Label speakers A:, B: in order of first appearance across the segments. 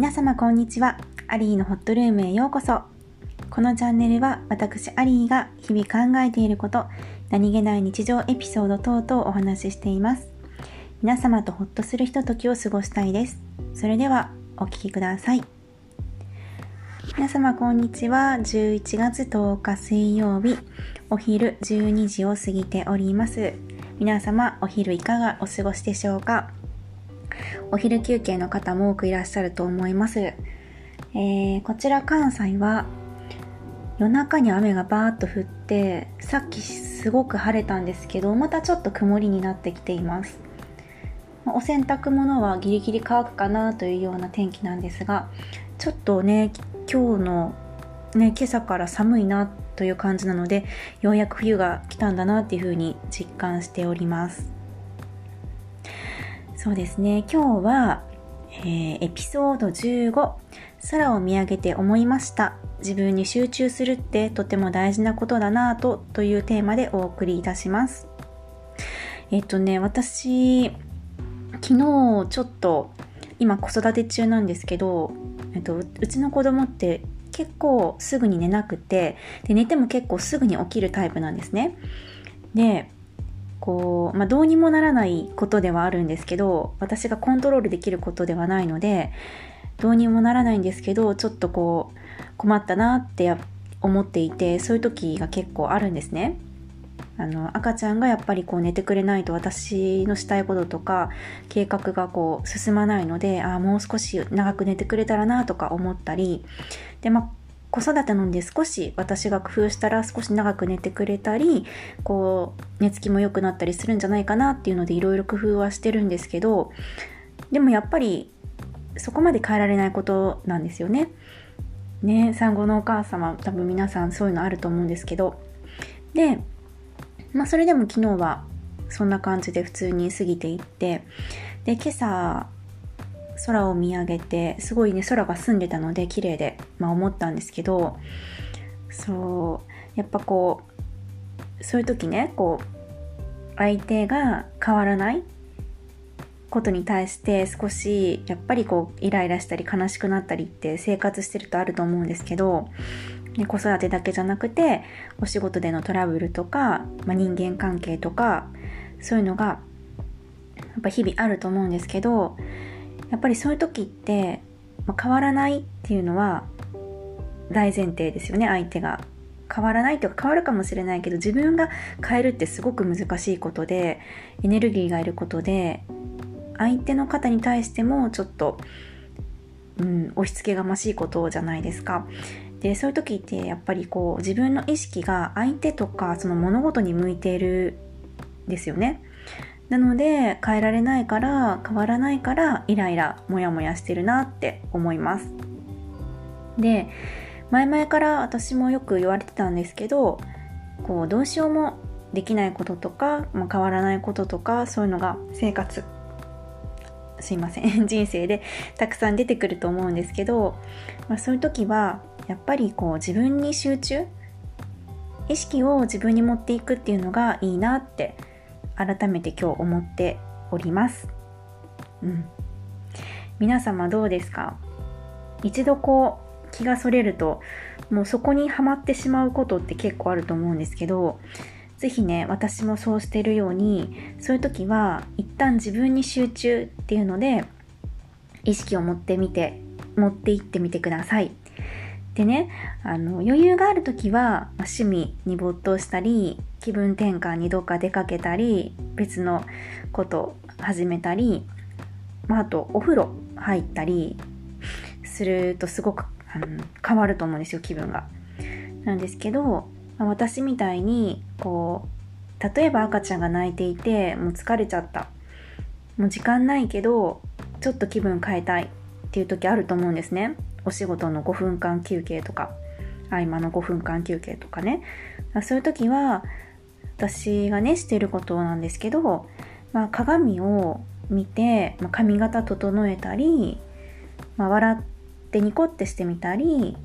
A: 皆様こんにちは。アリーのホットルームへようこそ。このチャンネルは私アリーが日々考えていること、何気ない日常エピソード等々お話ししています。皆様とホッとするひとときを過ごしたいです。それではお聴きください。皆様こんにちは。11月10日水曜日、お昼12時を過ぎております。皆様お昼いかがお過ごしでしょうか？お昼休憩の方も多くいらっしゃると思います。えー、こちら関西は夜中に雨がバーッと降ってさっきすごく晴れたんですけどまたちょっと曇りになってきていますお洗濯物はギリギリ乾くかなというような天気なんですがちょっとね今日のね今朝から寒いなという感じなのでようやく冬が来たんだなっていうふうに実感しておりますそうですね。今日は、えー、エピソード15空を見上げて思いました。自分に集中するってとても大事なことだなぁとというテーマでお送りいたします。えっとね私昨日ちょっと今子育て中なんですけど、えっと、うちの子供って結構すぐに寝なくてで寝ても結構すぐに起きるタイプなんですね。でこう、まあ、どうにもならないことではあるんですけど私がコントロールできることではないのでどうにもならないんですけどちょっとこう困ったなって思っていてそういう時が結構あるんですね。あの赤ちゃんがやっぱりこう寝てくれないと私のしたいこととか計画がこう進まないのであもう少し長く寝てくれたらなとか思ったりでまあ子育てなんで少し私が工夫したら少し長く寝てくれたりこう寝つきも良くなったりするんじゃないかなっていうのでいろいろ工夫はしてるんですけどでもやっぱりそこまで変えられないことなんですよね。ね産後のお母様多分皆さんそういうのあると思うんですけどでまあそれでも昨日はそんな感じで普通に過ぎていってで今朝空を見上げてすごいね空が澄んでたので綺麗で、まあ、思ったんですけどそうやっぱこうそういう時ねこう相手が変わらないことに対して少しやっぱりこうイライラしたり悲しくなったりって生活してるとあると思うんですけど、ね、子育てだけじゃなくてお仕事でのトラブルとか、まあ、人間関係とかそういうのがやっぱ日々あると思うんですけどやっぱりそういう時って、まあ、変わらないっていうのは大前提ですよね相手が変わらないというか変わるかもしれないけど自分が変えるってすごく難しいことでエネルギーがいることで相手の方に対してもちょっと、うん、押し付けがましいことじゃないですか。でそういう時ってやっぱりこう自分の意識が相手とかその物事に向いているですよね。なので変えられないから変わらないからイライラモヤモヤしてるなって思います。で前々から私もよく言われてたんですけどこうどうしようもできないこととか、まあ、変わらないこととかそういうのが生活すいません 人生でたくさん出てくると思うんですけど、まあ、そういう時はやっぱりこう自分に集中意識を自分に持っていくっていうのがいいなって改めて今日思っております。うん。皆様どうですか？一度こう気がそれるともうそこにはまってしまうことって結構あると思うんですけど是非ね私もそうしてるようにそういう時は一旦自分に集中っていうので意識を持ってみて持っていってみてくださいでねあの余裕がある時は、趣味に没頭したり気分転換にどっか出かけたり別のこと始めたり、まあ、あとお風呂入ったりするとすごくあの変わると思うんですよ気分が。なんですけど、私みたいにこう例えば赤ちゃんが泣いていてもう疲れちゃったもう時間ないけどちょっと気分変えたいっていう時あると思うんですね。お仕事の5分間休憩とか合間の5分間休憩とかねそういう時は私がねしてることなんですけど、まあ、鏡を見て、まあ、髪型整えたり、まあ、笑ってニコってしてみたり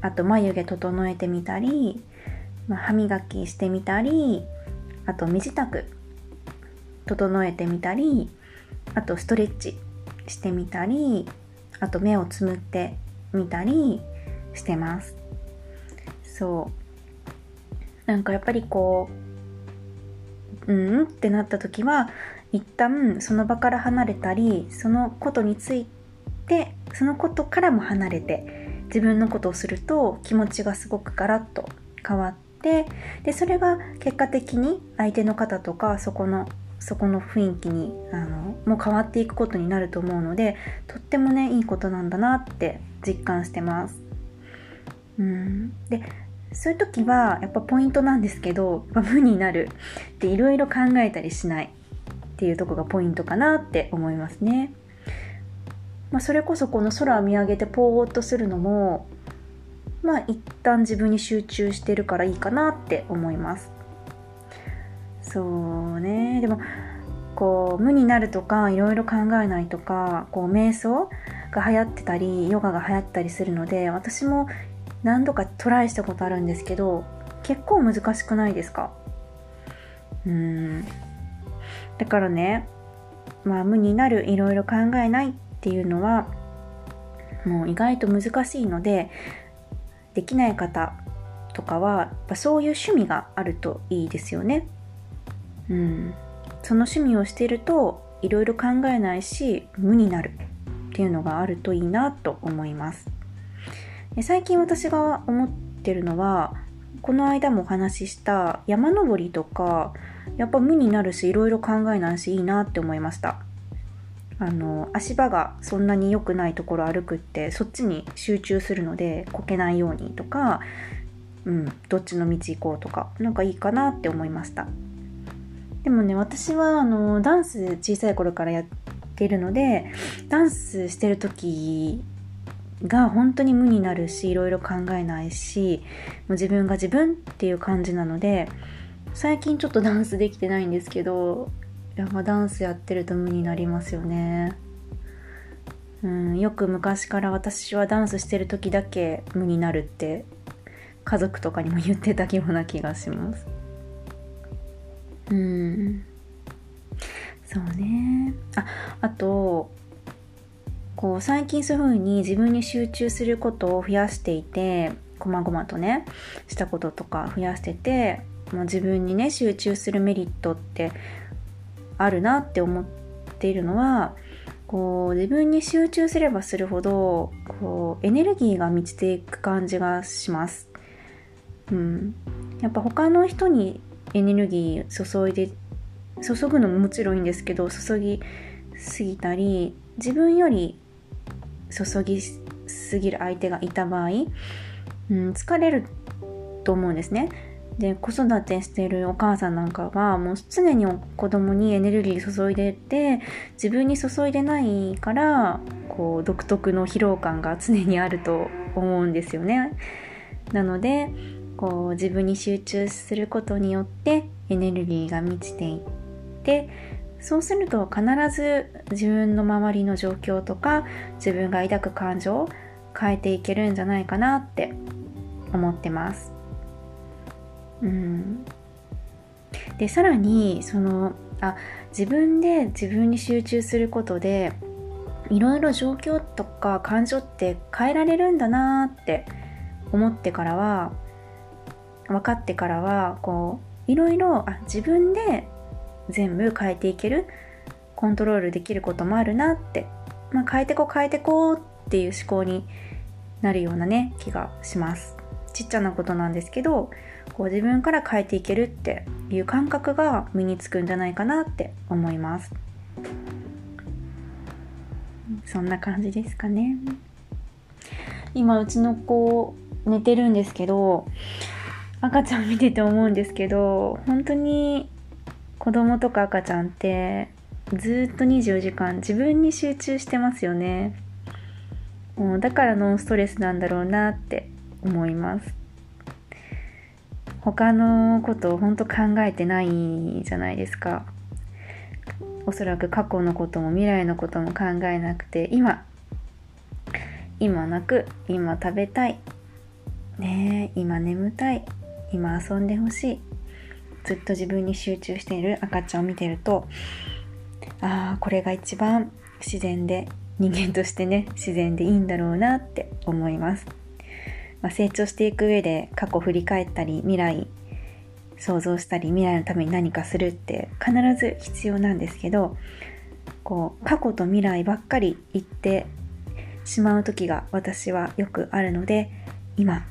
A: あと眉毛整えてみたり、まあ、歯磨きしてみたりあと身支度整えてみたりあとストレッチしてみたりあと目をつむってみたりしてます。そう。なんかやっぱりこううん？ってなった時は一旦その場から離れたりそのことについてそのことからも離れて自分のことをすると気持ちがすごくガラッと変わってでそれが結果的に相手の方とかそこのそこの雰囲気にあのもう変わっていくことになると思うのでとってもねいいことなんだなって実感してます。うんでそういう時はやっぱポイントなんですけど無になるっていろいろ考えたりしないっていうとこがポイントかなって思いますね。まあ、それこそこの空を見上げてポーっとするのもまあ一旦自分に集中してるからいいかなって思います。そうねでもこう無になるとかいろいろ考えないとかこう瞑想が流行ってたりヨガが流行ったりするので私も何度かトライしたことあるんですけど結構難しくないですか？うん。だからねまあ無になるいろいろ考えないっていうのはもう意外と難しいのでできない方とかはやっぱそういう趣味があるといいですよね。うん、その趣味をしているといろいろ考えないし無になるっていうのがあるといいなと思います。最近私が思ってるのはこの間もお話しした山登りとかやっぱ無になるしいろいろ考えないしいいなって思いました。あの足場がそんなに良くないところ歩くってそっちに集中するのでこけないようにとか、うん、どっちの道行こうとか何かいいかなって思いました。でもね私はあのダンス小さい頃からやってるのでダンスしてる時が本当に無になるしいろいろ考えないしもう自分が自分っていう感じなので最近ちょっとダンスできてないんですけどやっぱダンスやってると無になりますよね。うん、よく昔から私はダンスしてる時だけ無になるって家族とかにも言ってたような気がします。うんそうねああとこう最近そういう風に自分に集中することを増やしていてこまごまとねしたこととか増やしててもう自分にね集中するメリットってあるなって思っているのはこう自分に集中すればするほどこうエネルギーが満ちていく感じがします。うん、やっぱ他の人にエネルギー注いで注ぐのももちろんいいんですけど注ぎすぎたり自分より注ぎすぎる相手がいた場合、うん、疲れると思うんですね。で子育てしているお母さんなんかはもう常に子供にエネルギー注いでて自分に注いでないからこう独特の疲労感が常にあると思うんですよね。なのでこう自分に集中することによってエネルギーが満ちていってそうすると必ず自分の周りの状況とか自分が抱く感情を変えていけるんじゃないかなって思ってます。うん、でさらにそのあ自分で自分に集中することでいろいろ状況とか感情って変えられるんだなって思ってからは分かってからはこういろいろあ自分で全部変えていけるコントロールできることもあるなって、まあ、変えてこう変えてこうっていう思考になるようなね気がします。ちっちゃなことなんですけどこう自分から変えていけるっていう感覚が身につくんじゃないかなって思います。そんな感じですかね。今うちの子寝てるんですけど赤ちゃん見てて思うんですけど本当に子供とか赤ちゃんってずっと24時間自分に集中してますよね。もうだからノンストレスなんだろうなって思います。他のことを本当考えてないじゃないですか。おそらく過去のことも未来のことも考えなくて今今泣く今食べたい。ね今眠たい。今遊んでほしい。ずっと自分に集中している赤ちゃんを見てるとああこれが一番自然で人間としてね自然でいいんだろうなって思います、まあ、成長していく上で過去振り返ったり未来想像したり未来のために何かするって必ず必要なんですけどこう過去と未来ばっかり言ってしまう時が私はよくあるので今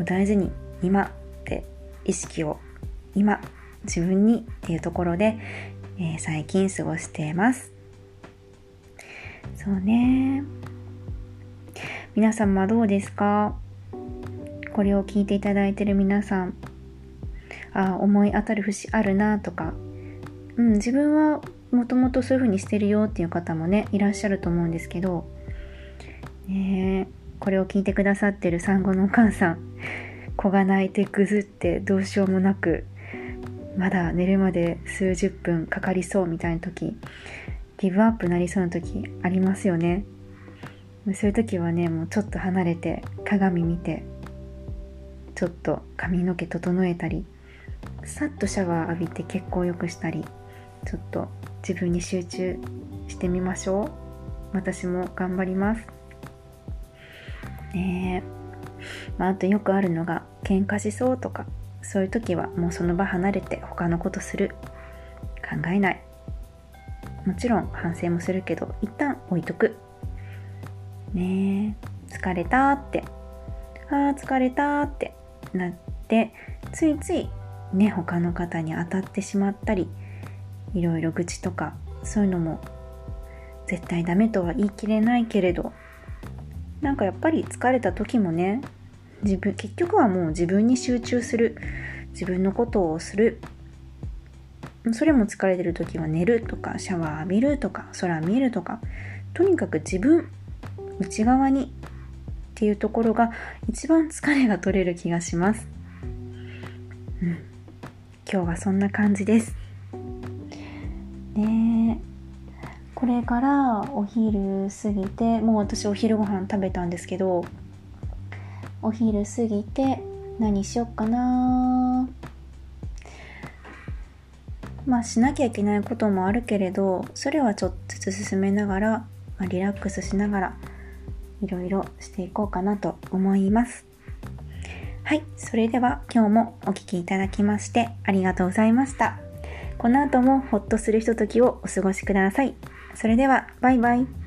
A: を大事に今って意識を今自分にっていうところで、えー、最近過ごしています。そうね。皆様どうですか？これを聞いていただいてる皆さん。あ思い当たる節あるなとか、うん、自分はもともとそういう風にしてるよっていう方もねいらっしゃると思うんですけど、ね、これを聞いてくださってる産後のお母さん。子が泣いてぐずってどうしようもなくまだ寝るまで数十分かかりそうみたいな時ギブアップなりそうな時ありますよね。そういう時はねもうちょっと離れて鏡見てちょっと髪の毛整えたりさっとシャワー浴びて血行良くしたりちょっと自分に集中してみましょう。私も頑張ります。ねえ、まあ、あとよくあるのが喧嘩しそうとか。そういう時はもうその場離れて他のことする。考えない。もちろん反省もするけど一旦置いとく。ねえ疲れたって。あー疲れたって。なってついついね他の方に当たってしまったりいろいろ愚痴とかそういうのも絶対ダメとは言い切れないけれど。なんかやっぱり疲れた時もね自分結局はもう自分に集中する。自分のことをする。それも疲れてる時は寝るとかシャワー浴びるとか空見るとか。とにかく自分内側にっていうところが一番疲れが取れる気がします。うん、今日はそんな感じです。ね。これからお昼過ぎてもう私お昼ご飯食べたんですけどお昼過ぎて何しよっかな。まあしなきゃいけないこともあるけれどそれはちょっとずつ進めながら、まあ、リラックスしながらいろいろしていこうかなと思います。はいそれでは今日もお聴きいただきましてありがとうございました。この後もホッとするひとときをお過ごしください。それではバイバイ。